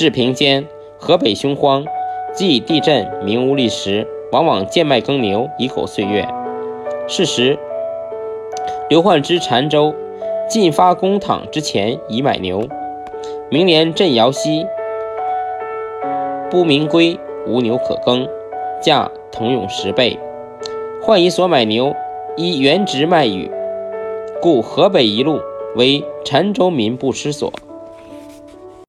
治平间，河北凶荒，既地震，民无立时，往往贱卖耕牛以苟岁月。是时，刘焕之澶州，进发公帑之前已买牛。明年镇瑶溪，不明归，无牛可耕，价腾涌十倍。患以所买牛，依原值卖与，故河北一路为澶州民不失所。